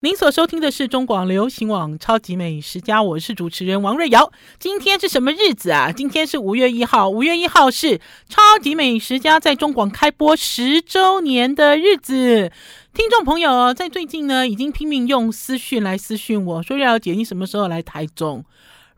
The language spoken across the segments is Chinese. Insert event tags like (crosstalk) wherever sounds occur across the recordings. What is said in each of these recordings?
您所收听的是中广流行网《超级美食家》，我是主持人王瑞瑶。今天是什么日子啊？今天是五月一号。五月一号是《超级美食家》在中广开播十周年的日子。听众朋友在最近呢，已经拼命用私讯来私讯我说：“瑞瑶姐，你什么时候来台中？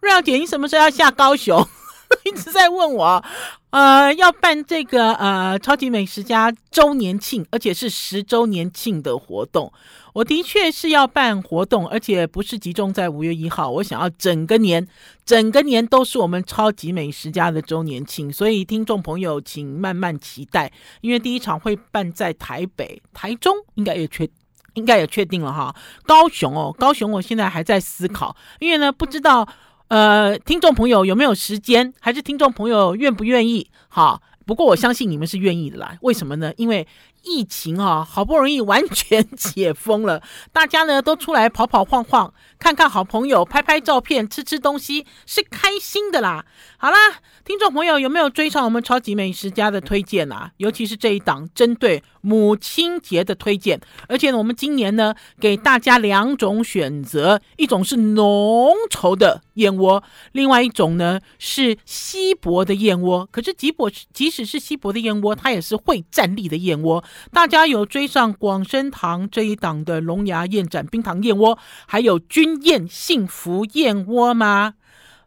瑞瑶姐，你什么时候要下高雄？” (laughs) 一直在问我，呃，要办这个呃超级美食家周年庆，而且是十周年庆的活动。我的确是要办活动，而且不是集中在五月一号。我想要整个年，整个年都是我们超级美食家的周年庆。所以听众朋友，请慢慢期待，因为第一场会办在台北、台中，应该也确，应该也确定了哈。高雄哦，高雄，我现在还在思考，因为呢，不知道。呃，听众朋友有没有时间？还是听众朋友愿不愿意？好，不过我相信你们是愿意的啦。为什么呢？因为疫情啊，好不容易完全解封了，(laughs) 大家呢都出来跑跑晃晃，看看好朋友，拍拍照片，吃吃东西，是开心的啦。好啦，听众朋友有没有追上我们超级美食家的推荐啊？尤其是这一档针对母亲节的推荐，而且呢，我们今年呢给大家两种选择，一种是浓稠的燕窝，另外一种呢是稀薄的燕窝。可是即薄，即使是稀薄的燕窝，它也是会站立的燕窝。大家有追上广生堂这一档的龙牙燕盏冰糖燕窝，还有君燕幸福燕窝吗？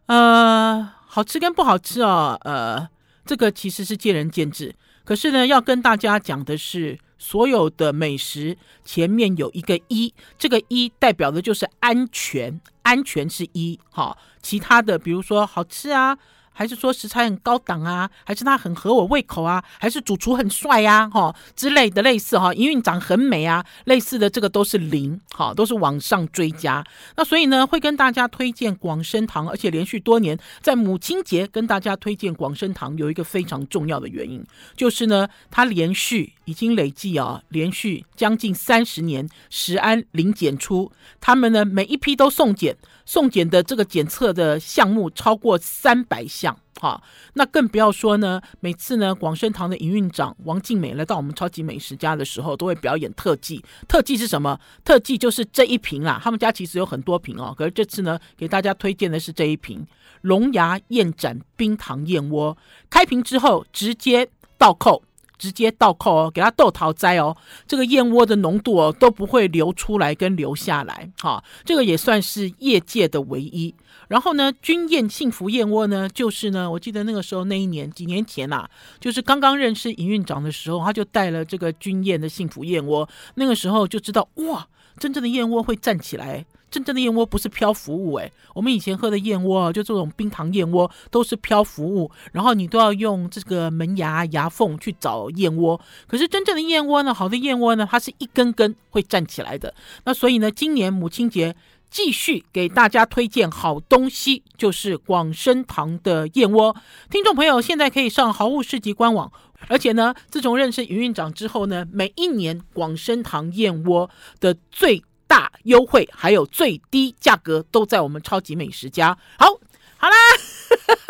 呃，好吃跟不好吃哦，呃，这个其实是见仁见智。可是呢，要跟大家讲的是，所有的美食前面有一个一，这个一代表的就是安全，安全是一，好，其他的比如说好吃啊。还是说食材很高档啊？还是它很合我胃口啊？还是主厨很帅呀？哈之类的类似哈，营运长很美啊，类似的这个都是零，哈，都是往上追加。那所以呢，会跟大家推荐广生堂，而且连续多年在母亲节跟大家推荐广生堂，有一个非常重要的原因，就是呢，它连续已经累计啊，连续将近三十年食安零检出，他们呢每一批都送检。送检的这个检测的项目超过三百项，哈，那更不要说呢。每次呢，广生堂的营运长王静美来到我们超级美食家的时候，都会表演特技。特技是什么？特技就是这一瓶啦。他们家其实有很多瓶哦，可是这次呢，给大家推荐的是这一瓶龙牙燕盏冰糖燕窝。开瓶之后直接倒扣。直接倒扣哦，给它豆桃栽哦，这个燕窝的浓度哦都不会流出来跟流下来，哈，这个也算是业界的唯一。然后呢，君燕幸福燕窝呢，就是呢，我记得那个时候那一年几年前呐、啊，就是刚刚认识营运长的时候，他就带了这个君燕的幸福燕窝，那个时候就知道哇，真正的燕窝会站起来。真正的燕窝不是漂浮物诶，我们以前喝的燕窝就这种冰糖燕窝都是漂浮物，然后你都要用这个门牙牙缝去找燕窝。可是真正的燕窝呢，好的燕窝呢，它是一根根会站起来的。那所以呢，今年母亲节继续给大家推荐好东西，就是广生堂的燕窝。听众朋友现在可以上好物市集官网，而且呢，自从认识云院长之后呢，每一年广生堂燕窝的最大优惠还有最低价格都在我们超级美食家。好，好啦，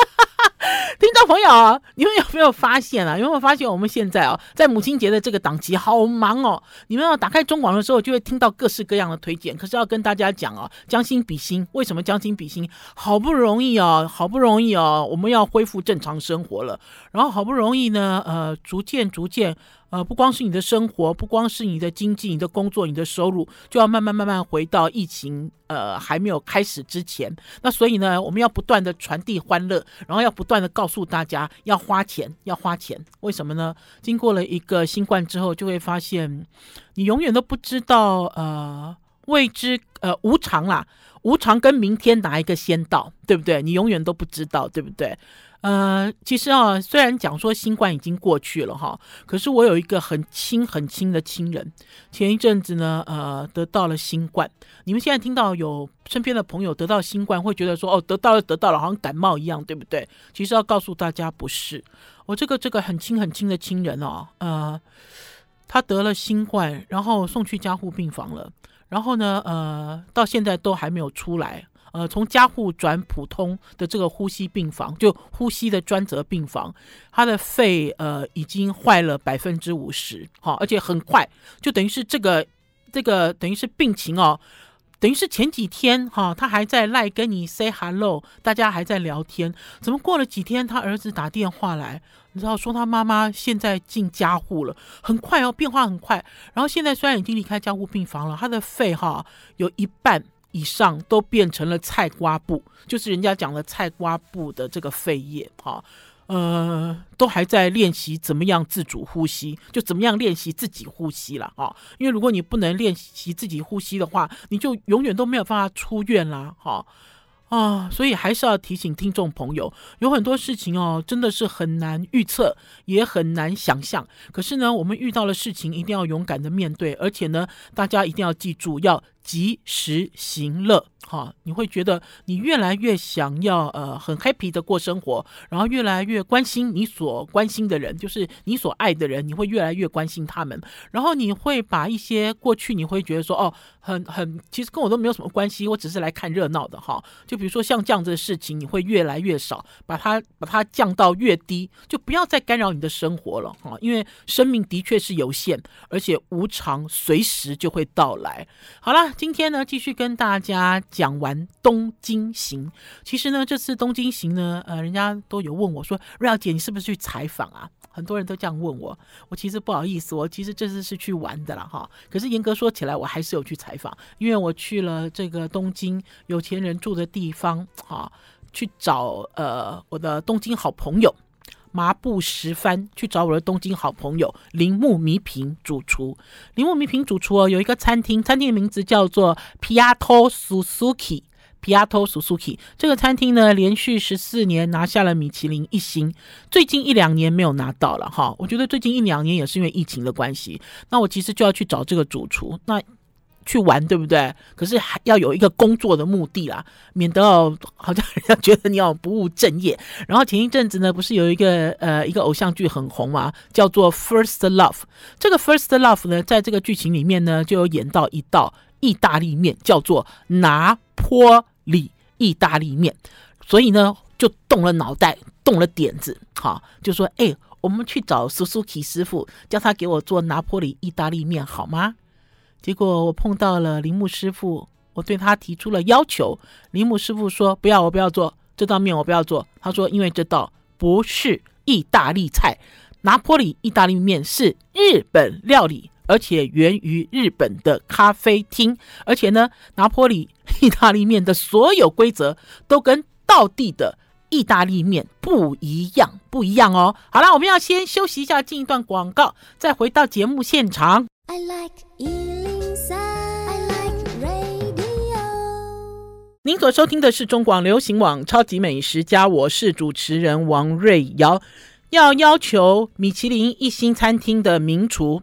(laughs) 听众朋友，你们有没有发现啊？有没有发现我们现在啊，在母亲节的这个档期好忙哦？你们要打开中广的时候，就会听到各式各样的推荐。可是要跟大家讲哦，将心比心，为什么将心比心？好不容易哦，好不容易哦，我们要恢复正常生活了，然后好不容易呢，呃，逐渐逐渐。呃，不光是你的生活，不光是你的经济、你的工作、你的收入，就要慢慢慢慢回到疫情呃还没有开始之前。那所以呢，我们要不断的传递欢乐，然后要不断的告诉大家要花钱，要花钱。为什么呢？经过了一个新冠之后，就会发现你永远都不知道呃未知呃无常啦，无常跟明天哪一个先到，对不对？你永远都不知道，对不对？呃，其实啊，虽然讲说新冠已经过去了哈，可是我有一个很亲很亲的亲人，前一阵子呢，呃，得到了新冠。你们现在听到有身边的朋友得到新冠，会觉得说哦，得到了，得到了，好像感冒一样，对不对？其实要告诉大家，不是。我这个这个很亲很亲的亲人哦，呃，他得了新冠，然后送去加护病房了，然后呢，呃，到现在都还没有出来。呃，从加护转普通的这个呼吸病房，就呼吸的专责病房，他的肺呃已经坏了百分之五十，好，而且很快，就等于是这个这个等于是病情哦，等于是前几天哈、他还在赖跟你 say hello，大家还在聊天，怎么过了几天，他儿子打电话来，你知道说他妈妈现在进加护了，很快哦，变化很快。然后现在虽然已经离开加护病房了，他的肺哈、有一半以上都变成了菜瓜布，就是人家讲的菜瓜布的这个肺叶哈。呃，都还在练习怎么样自主呼吸，就怎么样练习自己呼吸了哈。因为如果你不能练习自己呼吸的话，你就永远都没有办法出院啦哈。啊，所以还是要提醒听众朋友，有很多事情哦，真的是很难预测，也很难想象。可是呢，我们遇到的事情一定要勇敢的面对，而且呢，大家一定要记住要及时行乐。哈，你会觉得你越来越想要呃很 happy 的过生活，然后越来越关心你所关心的人，就是你所爱的人，你会越来越关心他们，然后你会把一些过去你会觉得说哦很很其实跟我都没有什么关系，我只是来看热闹的哈，就比如说像这样子的事情，你会越来越少，把它把它降到越低，就不要再干扰你的生活了哈，因为生命的确是有限，而且无常随时就会到来。好了，今天呢继续跟大家。讲完东京行，其实呢，这次东京行呢，呃，人家都有问我说：“瑞肴姐，你是不是去采访啊？”很多人都这样问我，我其实不好意思，我其实这次是去玩的了哈。可是严格说起来，我还是有去采访，因为我去了这个东京有钱人住的地方，哈，去找呃我的东京好朋友。麻布十番去找我的东京好朋友铃木弥平主厨。铃木弥平主厨哦，有一个餐厅，餐厅的名字叫做 Piatto Suzuki。Piatto Suzuki 这个餐厅呢，连续十四年拿下了米其林一星，最近一两年没有拿到了哈。我觉得最近一两年也是因为疫情的关系。那我其实就要去找这个主厨。那去玩对不对？可是还要有一个工作的目的啦，免得哦，好像人家觉得你要不务正业。然后前一阵子呢，不是有一个呃一个偶像剧很红嘛，叫做《First Love》。这个《First Love》呢，在这个剧情里面呢，就有演到一道意大利面，叫做拿坡里意大利面。所以呢，就动了脑袋，动了点子，好，就说：哎，我们去找 Suzuki 师傅，叫他给我做拿坡里意大利面，好吗？结果我碰到了铃木师傅，我对他提出了要求。铃木师傅说：“不要，我不要做这道面，我不要做。”他说：“因为这道不是意大利菜，拿坡里意大利面是日本料理，而且源于日本的咖啡厅。而且呢，拿坡里意大利面的所有规则都跟道地的意大利面不一样，不一样哦。好了，我们要先休息一下，进一段广告，再回到节目现场。I like 您所收听的是中广流行网《超级美食家》，我是主持人王瑞瑶。要要求米其林一星餐厅的名厨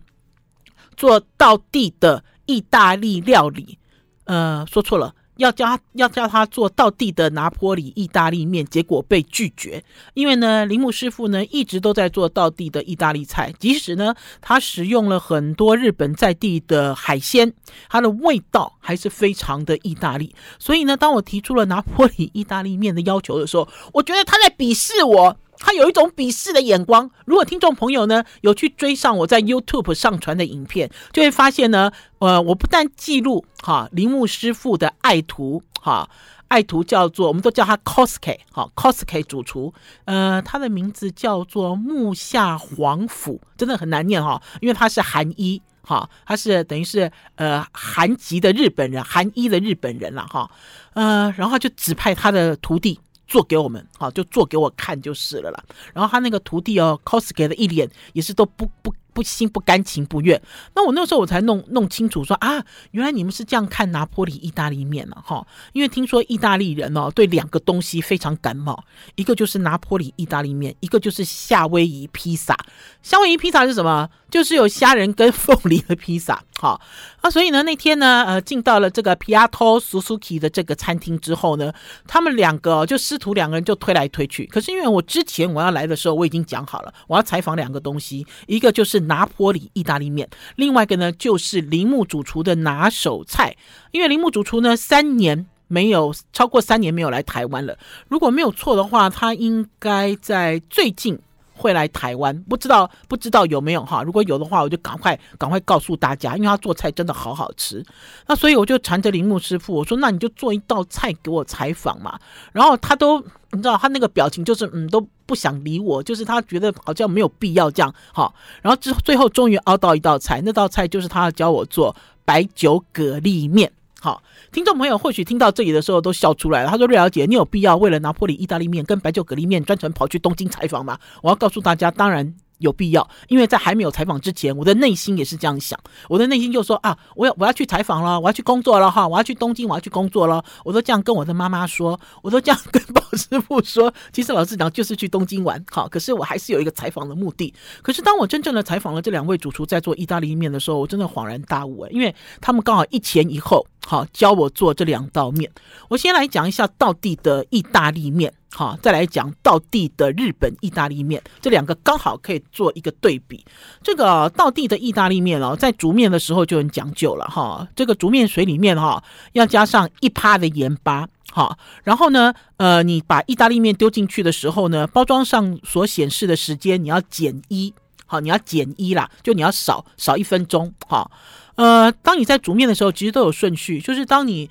做到地的意大利料理，呃，说错了。要叫他要叫他做道地的拿坡里意大利面，结果被拒绝。因为呢，铃木师傅呢一直都在做道地的意大利菜，即使呢他使用了很多日本在地的海鲜，它的味道还是非常的意大利。所以呢，当我提出了拿坡里意大利面的要求的时候，我觉得他在鄙视我。他有一种鄙视的眼光。如果听众朋友呢有去追上我在 YouTube 上传的影片，就会发现呢，呃，我不但记录哈铃木师傅的爱徒哈爱徒叫做，我们都叫他 Kosuke 哈 Kosuke 主厨，呃，他的名字叫做木下皇辅，真的很难念哈，因为他是韩裔哈，他是等于是呃韩籍的日本人，韩裔的日本人了哈，呃，然后就指派他的徒弟。做给我们，好，就做给我看就是了啦。然后他那个徒弟哦，cos 给的一脸也是都不不。不心不甘情不愿，那我那时候我才弄弄清楚说啊，原来你们是这样看拿坡里意大利面了哈。因为听说意大利人哦对两个东西非常感冒，一个就是拿坡里意大利面，一个就是夏威夷披萨。夏威夷披萨是什么？就是有虾仁跟凤梨的披萨。好啊，所以呢那天呢呃进到了这个 Piatto Suzuki 的这个餐厅之后呢，他们两个就师徒两个人就推来推去。可是因为我之前我要来的时候我已经讲好了，我要采访两个东西，一个就是。拿坡里意大利面，另外一个呢就是铃木主厨的拿手菜。因为铃木主厨呢三年没有超过三年没有来台湾了，如果没有错的话，他应该在最近会来台湾，不知道不知道有没有哈？如果有的话，我就赶快赶快告诉大家，因为他做菜真的好好吃。那所以我就缠着铃木师傅，我说那你就做一道菜给我采访嘛。然后他都你知道他那个表情就是嗯都不想理我，就是他觉得好像没有必要这样哈。然后之最后终于熬到一道菜，那道菜就是他要教我做白酒蛤蜊面。好，听众朋友或许听到这里的时候都笑出来了。他说：“瑞小姐，你有必要为了拿破里意大利面跟白酒蛤蜊面专程跑去东京采访吗？”我要告诉大家，当然。有必要，因为在还没有采访之前，我的内心也是这样想。我的内心就说啊，我要我要去采访了，我要去工作了哈，我要去东京，我要去工作了。我都这样跟我的妈妈说，我都这样跟鲍师傅说。(laughs) 其实老实讲，就是去东京玩，好，可是我还是有一个采访的目的。可是当我真正的采访了这两位主厨在做意大利面的时候，我真的恍然大悟，因为他们刚好一前一后，好教我做这两道面。我先来讲一下道地的意大利面。好，再来讲道地的日本意大利面，这两个刚好可以做一个对比。这个道地的意大利面哦，在煮面的时候就很讲究了哈。这个煮面水里面哈，要加上一趴的盐巴，好，然后呢，呃，你把意大利面丢进去的时候呢，包装上所显示的时间你要减一，好，你要减一啦，就你要少少一分钟，好，呃，当你在煮面的时候，其实都有顺序，就是当你。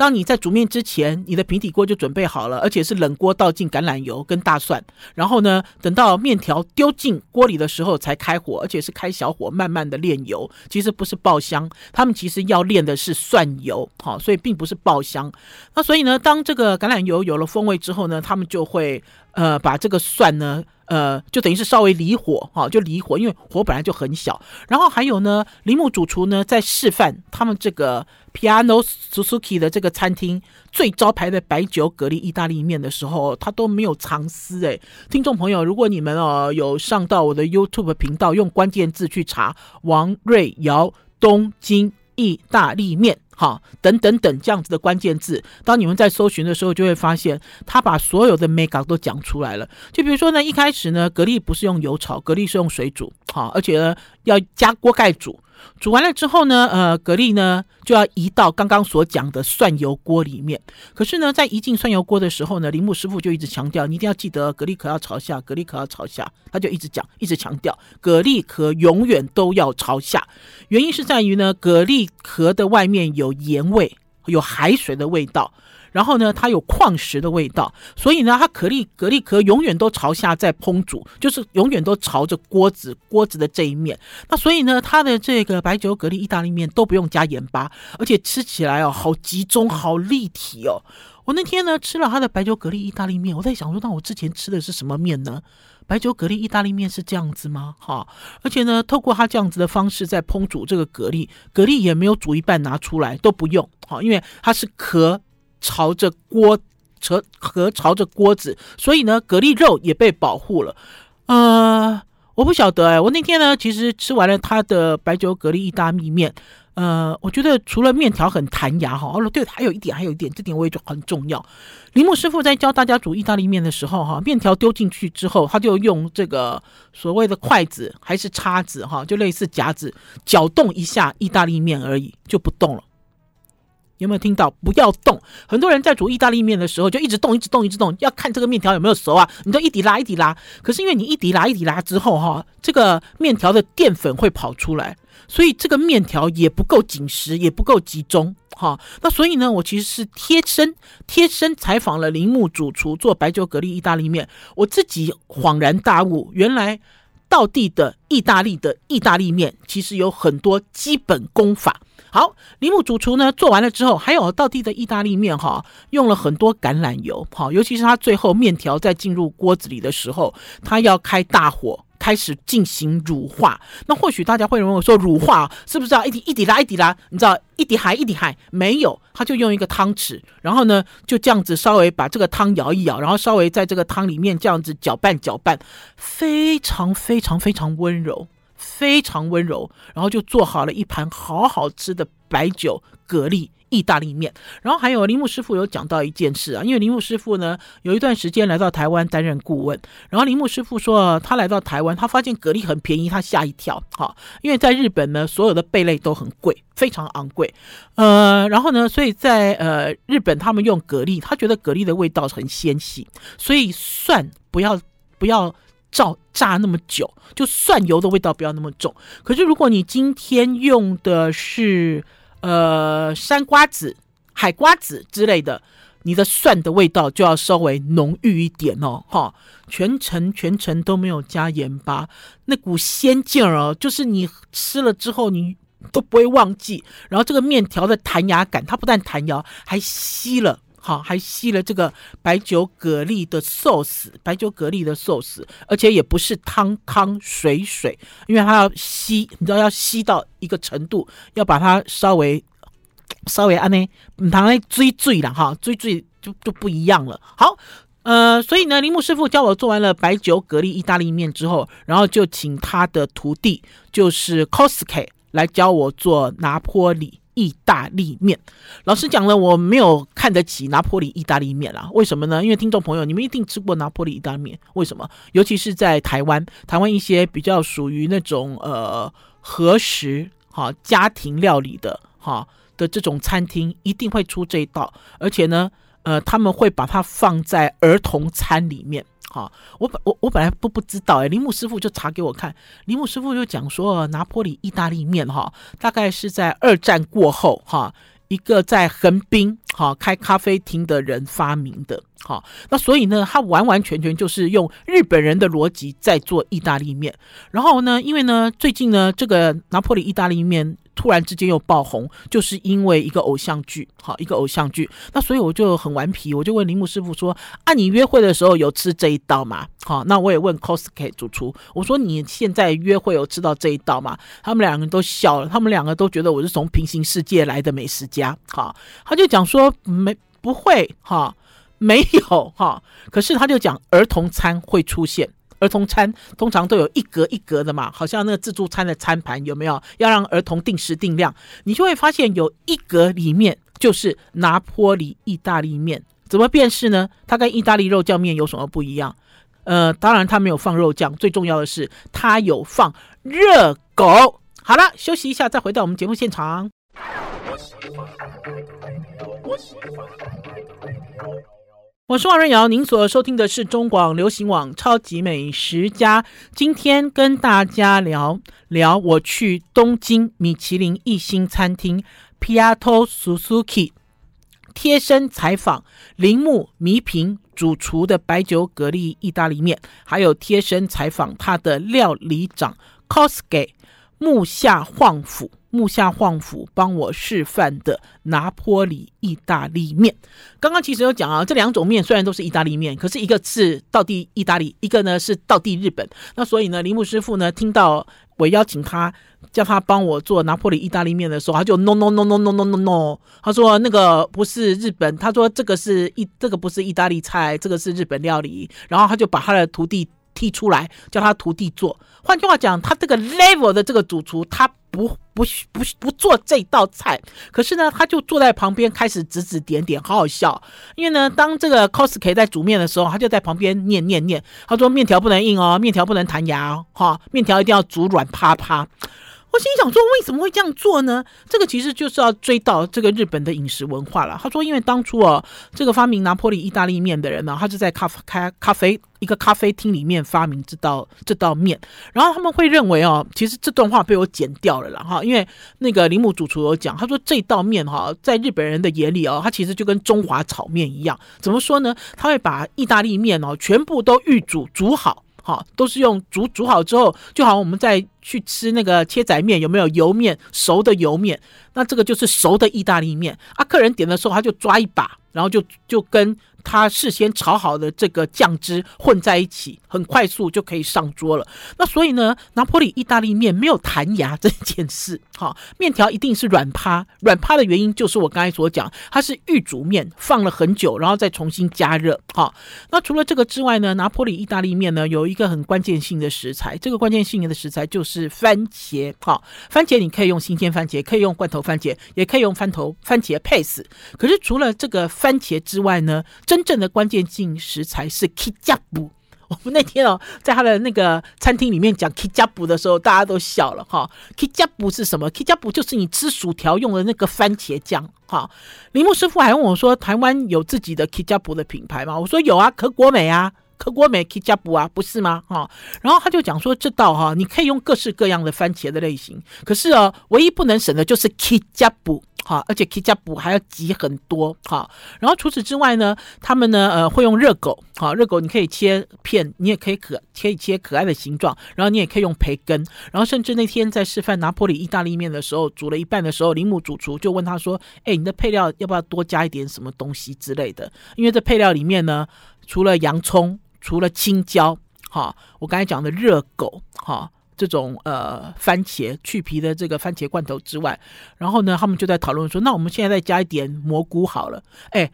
当你在煮面之前，你的平底锅就准备好了，而且是冷锅倒进橄榄油跟大蒜，然后呢，等到面条丢进锅里的时候才开火，而且是开小火慢慢的炼油。其实不是爆香，他们其实要炼的是蒜油，好，所以并不是爆香。那所以呢，当这个橄榄油有了风味之后呢，他们就会呃把这个蒜呢。呃，就等于是稍微离火哈，就离火，因为火本来就很小。然后还有呢，铃木主厨呢在示范他们这个 Piano Suzuki 的这个餐厅最招牌的白酒蛤蜊意大利面的时候，他都没有藏私诶。听众朋友，如果你们哦有上到我的 YouTube 频道，用关键字去查王瑞瑶东京意大利面。好，等等等这样子的关键字，当你们在搜寻的时候，就会发现他把所有的 make up 都讲出来了。就比如说呢，一开始呢，蛤蜊不是用油炒，蛤蜊是用水煮，好，而且呢要加锅盖煮。煮完了之后呢，呃，蛤蜊呢就要移到刚刚所讲的蒜油锅里面。可是呢，在移进蒜油锅的时候呢，铃木师傅就一直强调，你一定要记得蛤蜊壳要朝下，蛤蜊壳要朝下。他就一直讲，一直强调，蛤蜊壳永远都要朝下。原因是在于呢，蛤蜊壳的外面有盐味，有海水的味道。然后呢，它有矿石的味道，所以呢，它蛤蜊蛤蜊壳永远都朝下在烹煮，就是永远都朝着锅子锅子的这一面。那所以呢，它的这个白酒蛤蜊意大利面都不用加盐巴，而且吃起来哦，好集中，好立体哦。我那天呢吃了它的白酒蛤蜊意大利面，我在想说，那我之前吃的是什么面呢？白酒蛤蜊意大利面是这样子吗？哈，而且呢，透过它这样子的方式在烹煮这个蛤蜊，蛤蜊也没有煮一半拿出来，都不用，哈，因为它是壳。朝着锅，朝和朝着锅子，所以呢，蛤蜊肉也被保护了。呃，我不晓得哎，我那天呢，其实吃完了他的白酒蛤蜊意大利面，呃，我觉得除了面条很弹牙哈，哦对，还有一点，还有一点，这点我也觉很重要。铃木师傅在教大家煮意大利面的时候哈，面条丢进去之后，他就用这个所谓的筷子还是叉子哈，就类似夹子，搅动一下意大利面而已，就不动了。有没有听到？不要动！很多人在煮意大利面的时候就一直动，一直动，一直动，要看这个面条有没有熟啊！你就一滴拉一滴拉，可是因为你一滴拉一滴拉之后哈，这个面条的淀粉会跑出来，所以这个面条也不够紧实，也不够集中哈。那所以呢，我其实是贴身贴身采访了铃木主厨做白酒蛤蜊意大利面，我自己恍然大悟，原来道地的意大利的意大利面其实有很多基本功法。好，铃木主厨呢做完了之后，还有道地的意大利面哈，用了很多橄榄油，好，尤其是他最后面条在进入锅子里的时候，他要开大火开始进行乳化。那或许大家会认为说乳化是不是要一滴一滴拉一滴拉？你知道一滴海一滴海没有，他就用一个汤匙，然后呢就这样子稍微把这个汤摇一摇，然后稍微在这个汤里面这样子搅拌搅拌，非常非常非常温柔。非常温柔，然后就做好了一盘好好吃的白酒蛤蜊意大利面。然后还有铃木师傅有讲到一件事啊，因为铃木师傅呢有一段时间来到台湾担任顾问，然后铃木师傅说他来到台湾，他发现蛤蜊很便宜，他吓一跳。哈，因为在日本呢，所有的贝类都很贵，非常昂贵。呃，然后呢，所以在呃日本他们用蛤蜊，他觉得蛤蜊的味道很纤细，所以蒜不要不要。照炸那么久，就蒜油的味道不要那么重。可是如果你今天用的是呃山瓜子、海瓜子之类的，你的蒜的味道就要稍微浓郁一点哦，哈。全程全程都没有加盐巴，那股鲜劲儿哦，就是你吃了之后你都不会忘记。然后这个面条的弹牙感，它不但弹牙，还吸了。好，还吸了这个白酒蛤蜊的寿司，白酒蛤蜊的寿司，而且也不是汤汤水水，因为它要吸，你知道要吸到一个程度，要把它稍微稍微按呢，唔通咧追追了哈，追追就就不一样了。好，呃，所以呢，铃木师傅教我做完了白酒蛤蜊意大利面之后，然后就请他的徒弟，就是 Kosuke 来教我做拿坡里。意大利面，老实讲了，我没有看得起拿破里意大利面啦。为什么呢？因为听众朋友，你们一定吃过拿破里意大利面，为什么？尤其是在台湾，台湾一些比较属于那种呃和食哈家庭料理的哈的这种餐厅，一定会出这一道，而且呢，呃，他们会把它放在儿童餐里面。好，我本我我本来不不知道哎，铃木师傅就查给我看，铃木师傅就讲说，拿坡里意大利面哈，大概是在二战过后哈，一个在横滨哈开咖啡厅的人发明的，好，那所以呢，他完完全全就是用日本人的逻辑在做意大利面，然后呢，因为呢，最近呢，这个拿坡里意大利面。突然之间又爆红，就是因为一个偶像剧，好，一个偶像剧。那所以我就很顽皮，我就问铃木师傅说：“啊，你约会的时候有吃这一道吗？”好，那我也问 Kosuke 主厨，我说：“你现在约会有吃到这一道吗？”他们两个人都笑了，他们两个都觉得我是从平行世界来的美食家。好，他就讲说：“没，不会，哈，没有，哈。可是他就讲儿童餐会出现。”儿童餐通常都有一格一格的嘛，好像那个自助餐的餐盘有没有？要让儿童定时定量，你就会发现有一格里面就是拿坡里意大利面，怎么辨识呢？它跟意大利肉酱面有什么不一样？呃，当然它没有放肉酱，最重要的是它有放热狗。好了，休息一下，再回到我们节目现场。我是王瑞瑶，您所收听的是中广流行网《超级美食家》。今天跟大家聊聊我去东京米其林一星餐厅 Piatto Suzuki 贴身采访铃木弥平主厨的白酒蛤蜊意大利面，还有贴身采访他的料理长 Kosuke 木下晃辅。木下晃辅帮我示范的拿坡里意大利面，刚刚其实有讲啊，这两种面虽然都是意大利面，可是一个是道地意大利，一个呢是道地日本。那所以呢，铃木师傅呢听到我邀请他叫他帮我做拿坡里意大利面的时候，他就 no no no no no no no no，他说那个不是日本，他说这个是意这个不是意大利菜，这个是日本料理。然后他就把他的徒弟踢出来，叫他徒弟做。换句话讲，他这个 level 的这个主厨，他。不不不不做这道菜，可是呢，他就坐在旁边开始指指点点，好好笑。因为呢，当这个 cosplay 在煮面的时候，他就在旁边念念念，他说面条不能硬哦，面条不能弹牙哦，哈，面条一定要煮软趴趴。我心想说，为什么会这样做呢？这个其实就是要追到这个日本的饮食文化了。他说，因为当初哦，这个发明拿坡里意大利面的人呢，他就在咖啡开咖啡一个咖啡厅里面发明这道这道面，然后他们会认为哦，其实这段话被我剪掉了啦哈，因为那个铃木主厨有讲，他说这道面哈，在日本人的眼里哦，它其实就跟中华炒面一样，怎么说呢？他会把意大利面哦全部都预煮煮好。好，都是用煮煮好之后，就好像我们再去吃那个切仔面，有没有油面？熟的油面，那这个就是熟的意大利面。啊，客人点的时候，他就抓一把，然后就就跟。他事先炒好的这个酱汁混在一起，很快速就可以上桌了。那所以呢，拿坡里意大利面没有弹牙这件事，(laughs) 哈，面条一定是软趴。软趴的原因就是我刚才所讲，它是预煮面，放了很久，然后再重新加热，哈。那除了这个之外呢，拿坡里意大利面呢有一个很关键性的食材，这个关键性的食材就是番茄，哈。番茄你可以用新鲜番茄，可以用罐头番茄，也可以用番头番茄配死。可是除了这个番茄之外呢，真正的关键进食材是 Ketchup。我们那天哦，在他的那个餐厅里面讲 Ketchup 的时候，大家都笑了哈。Ketchup 是什么？Ketchup 就是你吃薯条用的那个番茄酱哈。铃木师傅还问我说：“台湾有自己的 Ketchup 的品牌吗？”我说：“有啊，可国美啊，可果美 k 加布啊，不是吗？哈，然后他就讲说，这道哈，你可以用各式各样的番茄的类型，可是哦，唯一不能省的就是 k 加布。好，而且 K 加补还要挤很多，好，然后除此之外呢，他们呢，呃，会用热狗，好，热狗你可以切片，你也可以可可以切可爱的形状，然后你也可以用培根，然后甚至那天在示范拿坡里意大利面的时候，煮了一半的时候，铃木主厨就问他说，哎，你的配料要不要多加一点什么东西之类的？因为这配料里面呢，除了洋葱，除了青椒，哈，我刚才讲的热狗，哈。这种呃番茄去皮的这个番茄罐头之外，然后呢，他们就在讨论说，那我们现在再加一点蘑菇好了。哎，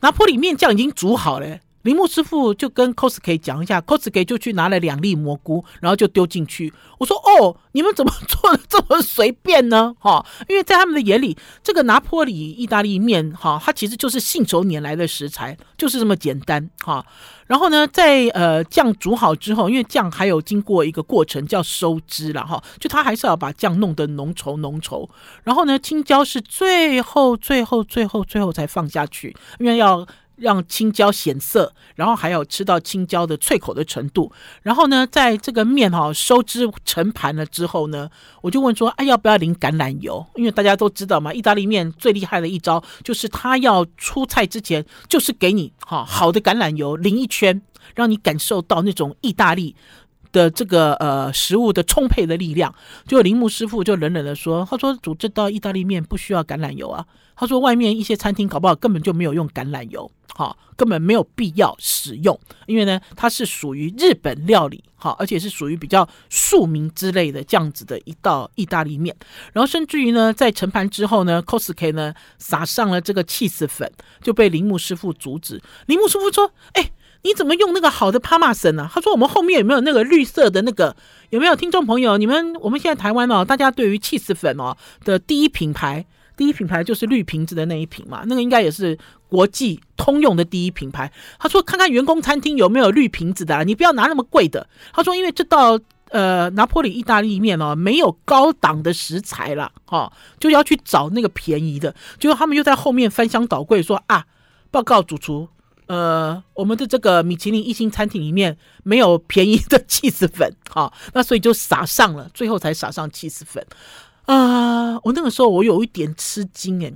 拿坡里面酱已经煮好了。铃木师傅就跟 Cosky 讲一下，Cosky 就去拿了两粒蘑菇，然后就丢进去。我说：“哦，你们怎么做的这么随便呢？哈，因为在他们的眼里，这个拿坡里意大利面，哈，它其实就是信手拈来的食材，就是这么简单，哈。然后呢，在呃酱煮好之后，因为酱还有经过一个过程叫收汁了，哈，就它还是要把酱弄得浓稠浓稠。然后呢，青椒是最后最后最后最后才放下去，因为要。”让青椒显色，然后还有吃到青椒的脆口的程度。然后呢，在这个面哈收汁成盘了之后呢，我就问说：“哎，要不要淋橄榄油？”因为大家都知道嘛，意大利面最厉害的一招就是它要出菜之前，就是给你哈好的橄榄油淋一圈，让你感受到那种意大利的这个呃食物的充沛的力量。就铃木师傅就冷冷的说：“他说煮这道意大利面不需要橄榄油啊。他说外面一些餐厅搞不好根本就没有用橄榄油。”好，根本没有必要使用，因为呢，它是属于日本料理，好，而且是属于比较庶民之类的这样子的一道意大利面。然后甚至于呢，在盛盘之后呢，Cosky 呢撒上了这个起司粉，就被铃木师傅阻止。铃木师傅说：“哎，你怎么用那个好的帕玛森呢？”他说：“我们后面有没有那个绿色的那个？有没有听众朋友？你们我们现在台湾哦，大家对于起司粉哦的第一品牌。”第一品牌就是绿瓶子的那一瓶嘛，那个应该也是国际通用的第一品牌。他说：“看看员工餐厅有没有绿瓶子的，你不要拿那么贵的。”他说：“因为这道呃拿坡里意大利面哦，没有高档的食材了，哦，就要去找那个便宜的。结果他们又在后面翻箱倒柜说啊，报告主厨，呃，我们的这个米其林一星餐厅里面没有便宜的 (laughs) 起司粉，哈、那所以就撒上了，最后才撒上起司粉。”啊、我那个时候我有一点吃惊哎，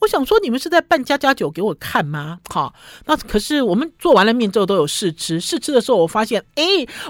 我想说你们是在办家家酒给我看吗？好，那可是我们做完了面之后都有试吃，试吃的时候我发现，哎，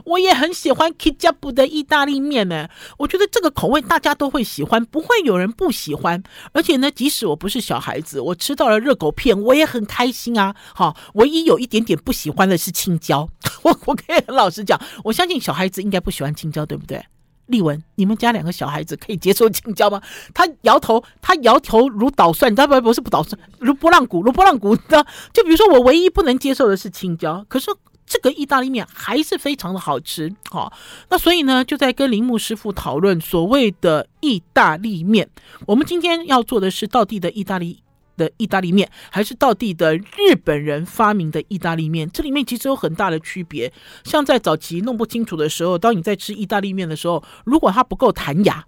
我也很喜欢 Kitabu 的意大利面呢。我觉得这个口味大家都会喜欢，不会有人不喜欢。而且呢，即使我不是小孩子，我吃到了热狗片，我也很开心啊。好，唯一有一点点不喜欢的是青椒。(laughs) 我我可以老实讲，我相信小孩子应该不喜欢青椒，对不对？丽文，你们家两个小孩子可以接受青椒吗？(laughs) 他摇头，他摇头如捣蒜，你知道不？不是不捣蒜，如拨浪鼓，如拨浪鼓，(laughs) 你知道？就比如说，我唯一不能接受的是青椒，可是这个意大利面还是非常的好吃，好、哦，那所以呢，就在跟铃木师傅讨论所谓的意大利面。我们今天要做的是道地的意大利。的意大利面还是到地的日本人发明的意大利面，这里面其实有很大的区别。像在早期弄不清楚的时候，当你在吃意大利面的时候，如果它不够弹牙，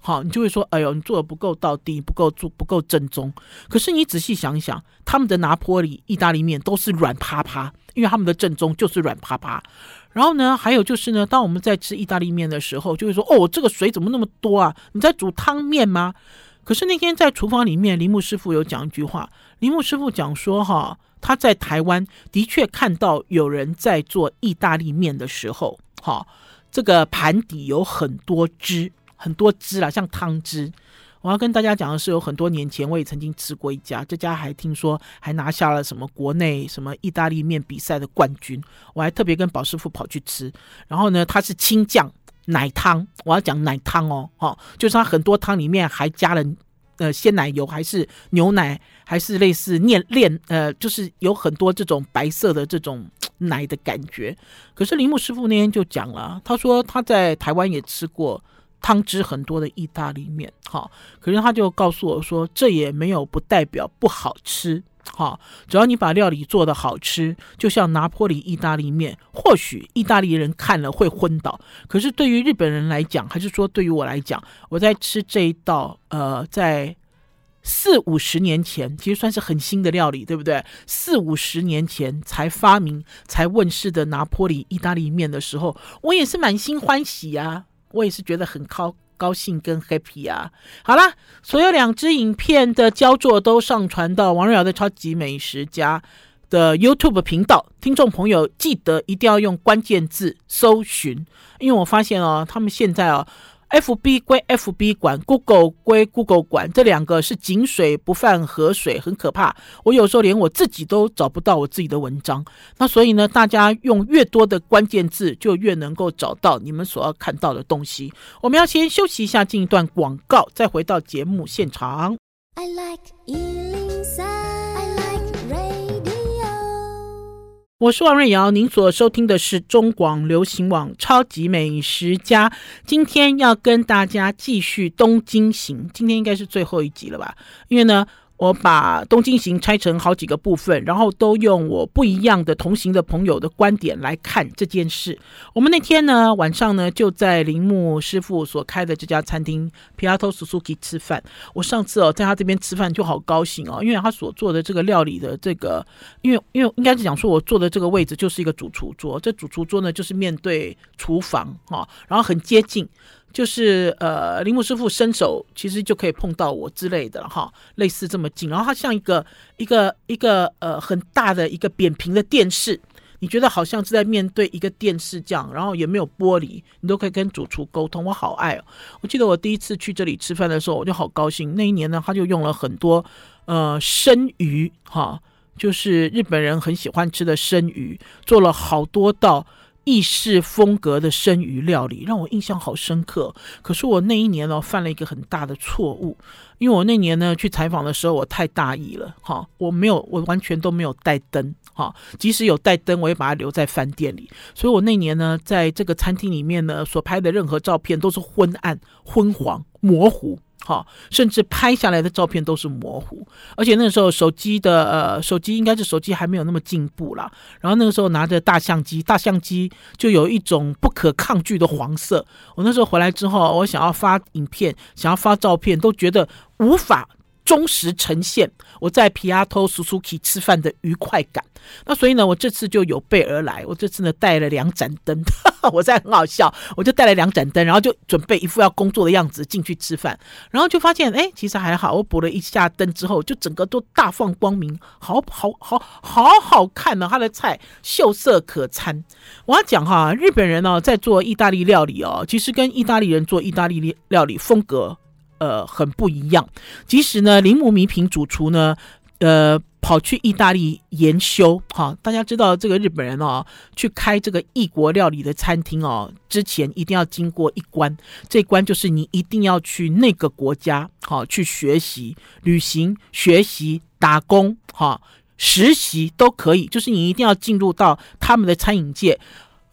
好，你就会说：“哎呦，你做的不够到地，不够做，不够正宗。”可是你仔细想想，他们的拿坡里意大利面都是软趴趴，因为他们的正宗就是软趴趴。然后呢，还有就是呢，当我们在吃意大利面的时候，就会说：“哦，这个水怎么那么多啊？你在煮汤面吗？”可是那天在厨房里面，铃木师傅有讲一句话。铃木师傅讲说：“哈，他在台湾的确看到有人在做意大利面的时候，哈，这个盘底有很多汁，很多汁啦，像汤汁。我要跟大家讲的是，有很多年前我也曾经吃过一家，这家还听说还拿下了什么国内什么意大利面比赛的冠军。我还特别跟宝师傅跑去吃，然后呢，它是青酱。”奶汤，我要讲奶汤哦，哈，就是它很多汤里面还加了呃鲜奶油，还是牛奶，还是类似炼炼呃，就是有很多这种白色的这种 (tsk) 奶的感觉。可是铃木师傅那天就讲了，他说他在台湾也吃过汤汁很多的意大利面，哈，可是他就告诉我说，这也没有不代表不好吃。好，只要你把料理做得好吃，就像拿坡里意大利面，或许意大利人看了会昏倒，可是对于日本人来讲，还是说对于我来讲，我在吃这一道呃，在四五十年前，其实算是很新的料理，对不对？四五十年前才发明、才问世的拿坡里意大利面的时候，我也是满心欢喜啊，我也是觉得很高高兴跟 happy 啊。好啦，所有两支影片的焦作都上传到王瑞瑶的超级美食家的 YouTube 频道，听众朋友记得一定要用关键字搜寻，因为我发现哦，他们现在哦。F B 归 F B 管，Google 归 Google 管，这两个是井水不犯河水，很可怕。我有时候连我自己都找不到我自己的文章。那所以呢，大家用越多的关键字，就越能够找到你们所要看到的东西。我们要先休息一下，进一段广告，再回到节目现场。I like 我是王瑞瑶，您所收听的是中广流行网《超级美食家》。今天要跟大家继续东京行，今天应该是最后一集了吧？因为呢。我把东京行拆成好几个部分，然后都用我不一样的同行的朋友的观点来看这件事。我们那天呢，晚上呢，就在铃木师傅所开的这家餐厅 Piatto Suzuki 吃饭。我上次哦，在他这边吃饭就好高兴哦，因为他所做的这个料理的这个，因为因为应该是讲说我坐的这个位置就是一个主厨桌，这主厨桌呢就是面对厨房哈、哦，然后很接近。就是呃，铃木师傅伸手其实就可以碰到我之类的哈，类似这么近。然后它像一个一个一个呃很大的一个扁平的电视，你觉得好像是在面对一个电视这样，然后也没有玻璃，你都可以跟主厨沟通。我好爱哦！我记得我第一次去这里吃饭的时候，我就好高兴。那一年呢，他就用了很多呃生鱼哈，就是日本人很喜欢吃的生鱼，做了好多道。意式风格的生鱼料理让我印象好深刻，可是我那一年呢犯了一个很大的错误，因为我那年呢去采访的时候我太大意了哈，我没有我完全都没有带灯哈，即使有带灯我也把它留在饭店里，所以我那年呢在这个餐厅里面呢所拍的任何照片都是昏暗、昏黄、模糊。好，甚至拍下来的照片都是模糊，而且那时候手机的呃，手机应该是手机还没有那么进步啦。然后那个时候拿着大相机，大相机就有一种不可抗拒的黄色。我那时候回来之后，我想要发影片，想要发照片，都觉得无法。忠实呈现我在皮亚托苏苏 k 吃饭的愉快感。那所以呢，我这次就有备而来。我这次呢带了两盏灯，(laughs) 我在很好笑，我就带了两盏灯，然后就准备一副要工作的样子进去吃饭。然后就发现，哎，其实还好。我补了一下灯之后，就整个都大放光明，好好好好好看呢、啊。他的菜秀色可餐。我要讲哈，日本人呢在做意大利料理哦，其实跟意大利人做意大利料理风格。呃，很不一样。即使呢，铃木弥平主厨呢，呃，跑去意大利研修。哈，大家知道这个日本人哦，去开这个异国料理的餐厅哦，之前一定要经过一关。这关就是你一定要去那个国家，好去学习、旅行、学习、打工、哈实习都可以。就是你一定要进入到他们的餐饮界。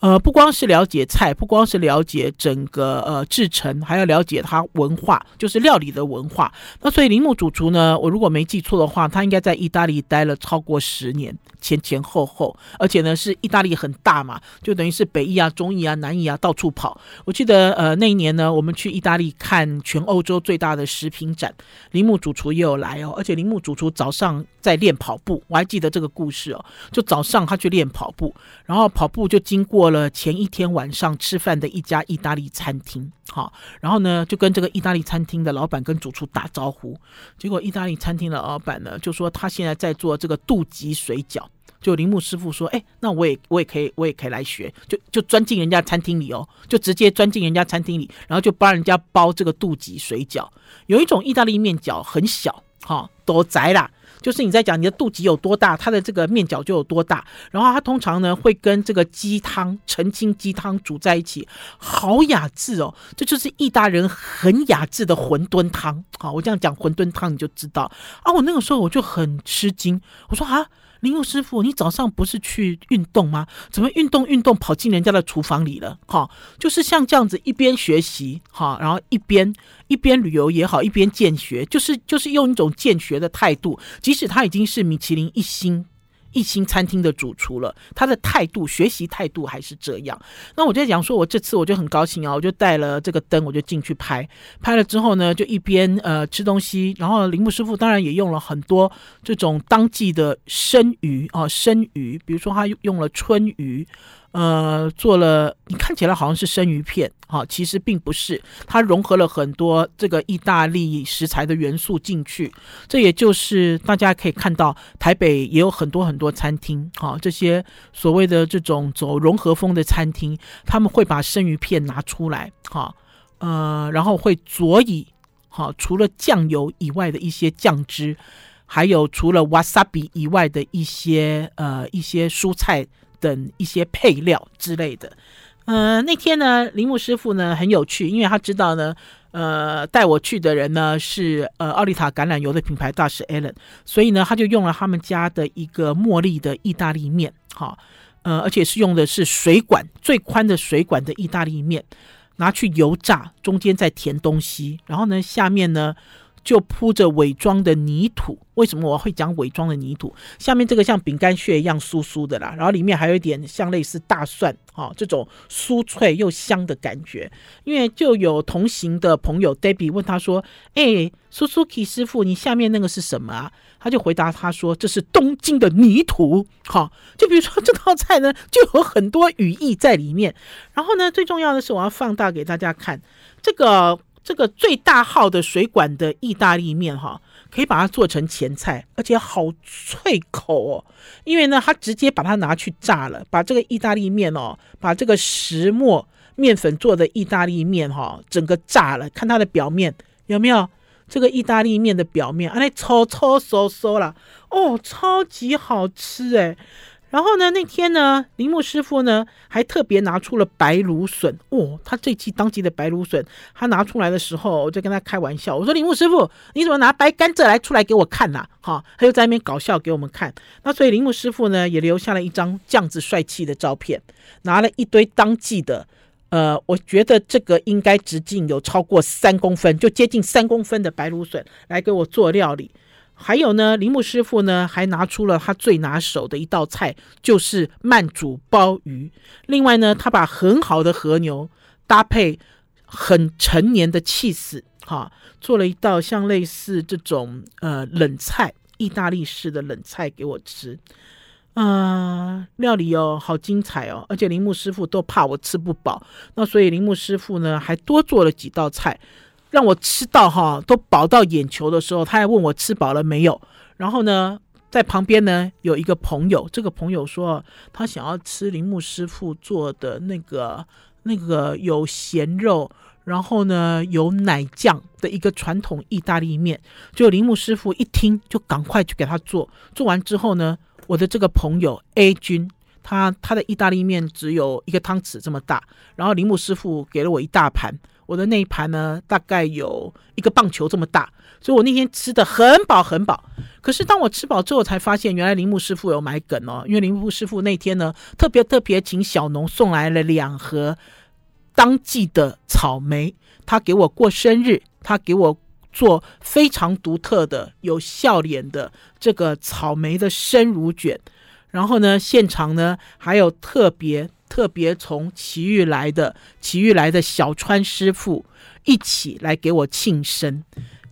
呃，不光是了解菜，不光是了解整个呃制程，还要了解它文化，就是料理的文化。那所以铃木主厨呢，我如果没记错的话，他应该在意大利待了超过十年。前前后后，而且呢是意大利很大嘛，就等于是北义啊、中义啊、南义啊到处跑。我记得呃那一年呢，我们去意大利看全欧洲最大的食品展，铃木主厨也有来哦。而且铃木主厨早上在练跑步，我还记得这个故事哦。就早上他去练跑步，然后跑步就经过了前一天晚上吃饭的一家意大利餐厅，好，然后呢就跟这个意大利餐厅的老板跟主厨打招呼，结果意大利餐厅的老板呢就说他现在在做这个肚吉水饺。就铃木师傅说：“哎，那我也我也可以我也可以来学，就就钻进人家餐厅里哦，就直接钻进人家餐厅里，然后就帮人家包这个肚脐水饺。有一种意大利面饺很小，哈、多窄啦，就是你在讲你的肚脐有多大，它的这个面饺就有多大。然后它通常呢会跟这个鸡汤澄清鸡汤煮在一起，好雅致哦，这就是意大利人很雅致的馄饨汤。好，我这样讲馄饨汤你就知道啊。我那个时候我就很吃惊，我说啊。”林佑师傅，你早上不是去运动吗？怎么运动运动跑进人家的厨房里了？哈，就是像这样子一边学习哈，然后一边一边旅游也好，一边见学，就是就是用一种见学的态度，即使他已经是米其林一星一星餐厅的主厨了。他的态度，学习态度还是这样。那我就讲说，我这次我就很高兴啊，我就带了这个灯，我就进去拍。拍了之后呢，就一边呃吃东西，然后铃木师傅当然也用了很多这种当季的生鱼啊，生鱼，比如说他用了春鱼。呃，做了，你看起来好像是生鱼片，哈、其实并不是，它融合了很多这个意大利食材的元素进去。这也就是大家可以看到，台北也有很多很多餐厅，哈、这些所谓的这种走融合风的餐厅，他们会把生鱼片拿出来，哈、呃，然后会佐以，哈、除了酱油以外的一些酱汁，还有除了 wasabi 以外的一些呃一些蔬菜。等一些配料之类的，呃，那天呢，铃木师傅呢很有趣，因为他知道呢，呃，带我去的人呢是呃奥利塔橄榄油的品牌大使 Allen，所以呢，他就用了他们家的一个茉莉的意大利面，哈，呃，而且是用的是水管最宽的水管的意大利面，拿去油炸，中间再填东西，然后呢，下面呢。就铺着伪装的泥土，为什么我会讲伪装的泥土？下面这个像饼干屑一样酥酥的啦，然后里面还有一点像类似大蒜，哈、哦，这种酥脆又香的感觉。因为就有同行的朋友 Debbie 问他说：“哎，Suzuki 师傅，你下面那个是什么啊？”他就回答他说：“这是东京的泥土。”哈，就比如说这道菜呢，就有很多语义在里面。然后呢，最重要的是我要放大给大家看这个。这个最大号的水管的意大利面哈，可以把它做成前菜，而且好脆口哦。因为呢，它直接把它拿去炸了，把这个意大利面哦，把这个石磨面粉做的意大利面哈，整个炸了。看它的表面有没有这个意大利面的表面，啊，那搓搓嗦嗦啦，哦，超级好吃哎。然后呢，那天呢，铃木师傅呢还特别拿出了白芦笋哦，他这期当季的白芦笋，他拿出来的时候，我就跟他开玩笑，我说铃木师傅，你怎么拿白甘蔗来出来给我看呐？哈，他就在那边搞笑给我们看。那所以铃木师傅呢也留下了一张这样子帅气的照片，拿了一堆当季的，呃，我觉得这个应该直径有超过三公分，就接近三公分的白芦笋来给我做料理。还有呢，铃木师傅呢还拿出了他最拿手的一道菜，就是慢煮鲍鱼。另外呢，他把很好的和牛搭配很陈年的起司，哈，做了一道像类似这种呃冷菜，意大利式的冷菜给我吃。啊、料理哦，好精彩哦！而且铃木师傅都怕我吃不饱，那所以铃木师傅呢还多做了几道菜。让我吃到哈都饱到眼球的时候，他还问我吃饱了没有。然后呢，在旁边呢有一个朋友，这个朋友说他想要吃铃木师傅做的那个那个有咸肉，然后呢有奶酱的一个传统意大利面。就铃木师傅一听就赶快去给他做。做完之后呢，我的这个朋友 A 君，他他的意大利面只有一个汤匙这么大，然后铃木师傅给了我一大盘。我的那一盘呢，大概有一个棒球这么大，所以我那天吃的很饱很饱。可是当我吃饱之后，才发现原来铃木师傅有买梗哦，因为铃木师傅那天呢，特别特别请小农送来了两盒当季的草莓，他给我过生日，他给我做非常独特的有笑脸的这个草莓的生乳卷，然后呢，现场呢还有特别。特别从埼玉来的埼玉来的小川师傅一起来给我庆生，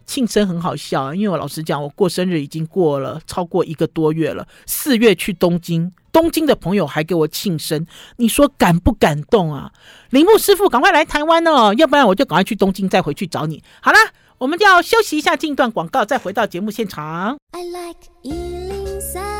庆生很好笑，因为我老实讲，我过生日已经过了超过一个多月了。四月去东京，东京的朋友还给我庆生，你说感不感动啊？铃木师傅，赶快来台湾哦，要不然我就赶快去东京再回去找你。好啦，我们就要休息一下，进一段广告，再回到节目现场。I like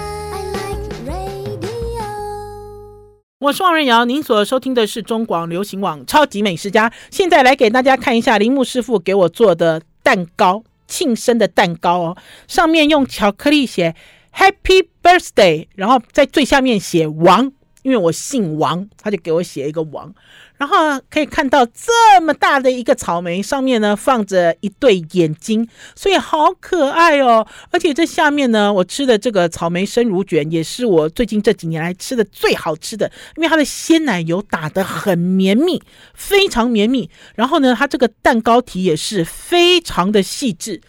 我是王瑞瑶，您所收听的是中广流行网超级美食家。现在来给大家看一下铃木师傅给我做的蛋糕，庆生的蛋糕哦，上面用巧克力写 Happy Birthday，然后在最下面写王，因为我姓王，他就给我写一个王。然后可以看到这么大的一个草莓，上面呢放着一对眼睛，所以好可爱哦。而且这下面呢，我吃的这个草莓生乳卷也是我最近这几年来吃的最好吃的，因为它的鲜奶油打得很绵密，非常绵密。然后呢，它这个蛋糕体也是非常的细致。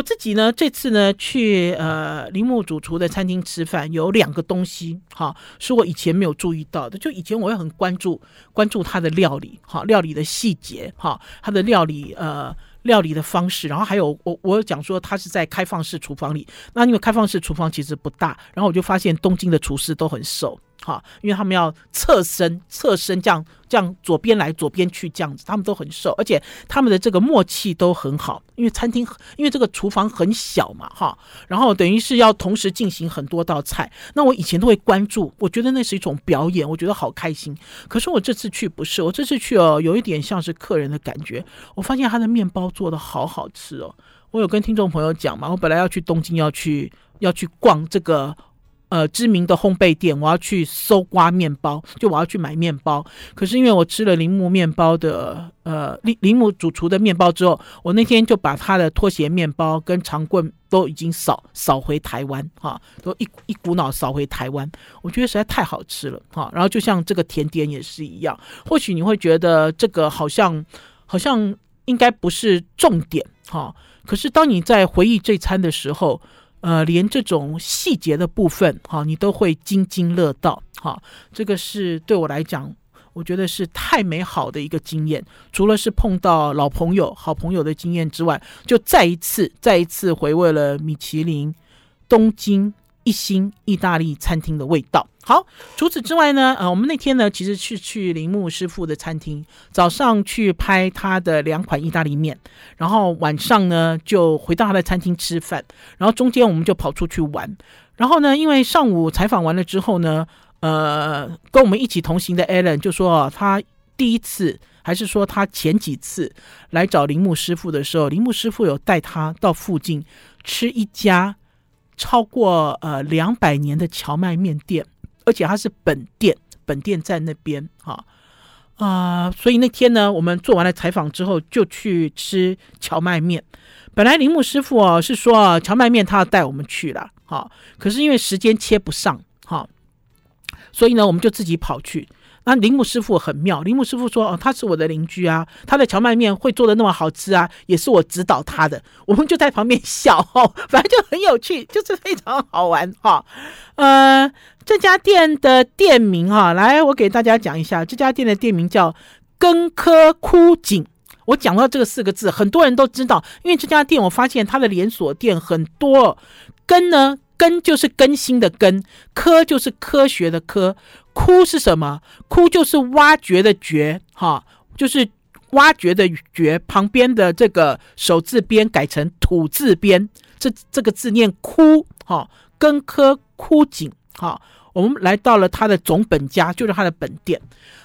我自己呢，这次呢去呃铃木主厨的餐厅吃饭，有两个东西哈，是我以前没有注意到的。就以前我会很关注关注他的料理哈，料理的细节哈，他的料理呃料理的方式，然后还有我我有讲说他是在开放式厨房里，那因为开放式厨房其实不大，然后我就发现东京的厨师都很瘦。哈，因为他们要侧身，侧身这样这样左边来左边去这样子，他们都很瘦，而且他们的这个默契都很好。因为餐厅，因为这个厨房很小嘛，哈，然后等于是要同时进行很多道菜。那我以前都会关注，我觉得那是一种表演，我觉得好开心。可是我这次去不是，我这次去哦，有一点像是客人的感觉。我发现他的面包做得好好吃哦。我有跟听众朋友讲嘛，我本来要去东京，要去要去逛这个。呃，知名的烘焙店，我要去搜刮面包，就我要去买面包。可是因为我吃了铃木面包的，呃，铃铃木主厨的面包之后，我那天就把他的拖鞋面包跟长棍都已经扫扫回台湾，哈，都一一股脑扫回台湾。我觉得实在太好吃了，哈。然后就像这个甜点也是一样，或许你会觉得这个好像好像应该不是重点，哈。可是当你在回忆这餐的时候，呃，连这种细节的部分，哈，你都会津津乐道，哈，这个是对我来讲，我觉得是太美好的一个经验。除了是碰到老朋友、好朋友的经验之外，就再一次、再一次回味了米其林东京一星意大利餐厅的味道。好，除此之外呢，呃，我们那天呢，其实是去铃木师傅的餐厅，早上去拍他的两款意大利面，然后晚上呢就回到他的餐厅吃饭，然后中间我们就跑出去玩。然后呢，因为上午采访完了之后呢，呃，跟我们一起同行的 Alan 就说啊，他第一次还是说他前几次来找铃木师傅的时候，铃木师傅有带他到附近吃一家超过呃两百年的荞麦面店。而且他是本店，本店在那边哈啊、所以那天呢，我们做完了采访之后，就去吃荞麦面。本来铃木师傅哦是说啊，荞麦面他要带我们去了哈，可是因为时间切不上哈，所以呢，我们就自己跑去。那铃木师傅很妙，铃木师傅说：“哦，他是我的邻居啊，他的荞麦面会做的那么好吃啊，也是我指导他的。”我们就在旁边笑，哦，(laughs) 反正就很有趣，就是非常好玩哈。呃，这家店的店名哈，来，我给大家讲一下，这家店的店名叫根科枯井。我讲到这个四个字，很多人都知道，因为这家店我发现它的连锁店很多。根呢，根就是更新的根，科就是科学的科。哭是什么？哭就是挖掘的掘，哈，就是挖掘的掘，旁边的这个手字边改成土字边，这这个字念窟，哈，根科枯井，哈，我们来到了他的总本家，就是他的本店。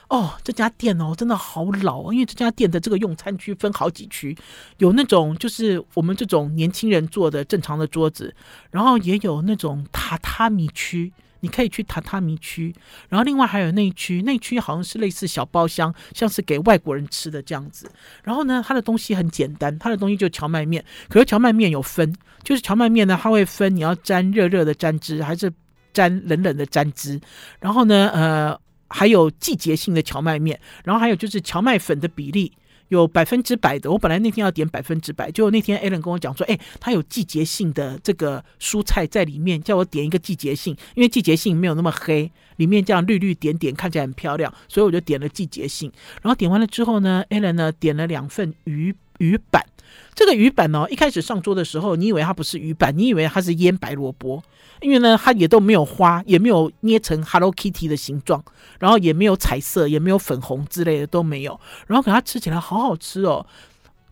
哦，这家店哦，真的好老，因为这家店的这个用餐区分好几区，有那种就是我们这种年轻人坐的正常的桌子，然后也有那种榻榻米区。你可以去榻榻米区，然后另外还有那一区，那区好像是类似小包厢，像是给外国人吃的这样子。然后呢，它的东西很简单，它的东西就荞麦面。可是荞麦面有分，就是荞麦面呢，它会分你要沾热热的沾汁，还是沾冷冷的沾汁。然后呢，呃，还有季节性的荞麦面，然后还有就是荞麦粉的比例。有百分之百的，我本来那天要点百分之百，就那天 Alan 跟我讲说，哎，他有季节性的这个蔬菜在里面，叫我点一个季节性，因为季节性没有那么黑，里面这样绿绿点点看起来很漂亮，所以我就点了季节性。然后点完了之后呢，Alan 呢点了两份鱼鱼板，这个鱼板呢，一开始上桌的时候，你以为它不是鱼板，你以为它是腌白萝卜。因为呢，它也都没有花，也没有捏成 Hello Kitty 的形状，然后也没有彩色，也没有粉红之类的都没有，然后给它吃起来好好吃哦。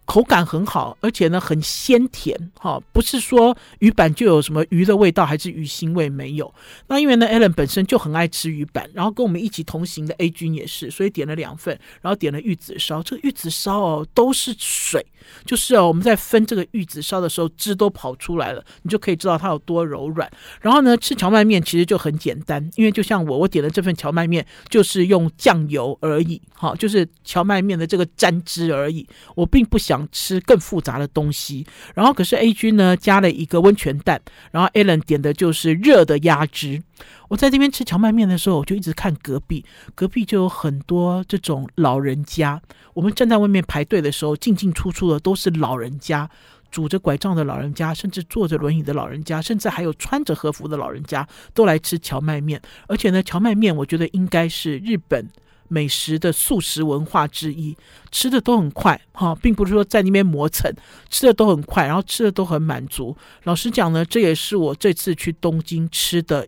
口感很好，而且呢很鲜甜，哈，不是说鱼板就有什么鱼的味道，还是鱼腥味没有。那因为呢，Allen 本身就很爱吃鱼板，然后跟我们一起同行的 A 君也是，所以点了两份，然后点了玉子烧。这个玉子烧哦都是水，就是哦我们在分这个玉子烧的时候汁都跑出来了，你就可以知道它有多柔软。然后呢，吃荞麦面其实就很简单，因为就像我我点的这份荞麦面就是用酱油而已，哈，就是荞麦面的这个沾汁而已，我并不想。吃更复杂的东西，然后可是 A 君呢加了一个温泉蛋，然后 Alan 点的就是热的鸭汁。我在这边吃荞麦面的时候，我就一直看隔壁，隔壁就有很多这种老人家。我们站在外面排队的时候，进进出出的都是老人家，拄着拐杖的老人家，甚至坐着轮椅的老人家，甚至还有穿着和服的老人家，都来吃荞麦面。而且呢，荞麦面我觉得应该是日本美食的素食文化之一，吃的都很快哈，并不是说在那边磨蹭，吃的都很快，然后吃的都很满足。老实讲呢，这也是我这次去东京吃的。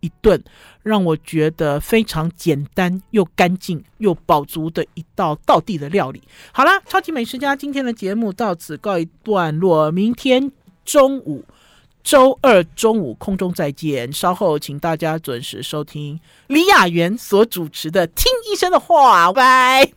一顿让我觉得非常简单又干净又饱足的一道道地的料理。好啦，超级美食家今天的节目到此告一段落，明天中午，周二中午空中再见。稍后请大家准时收听李雅媛所主持的《听医生的话》，拜。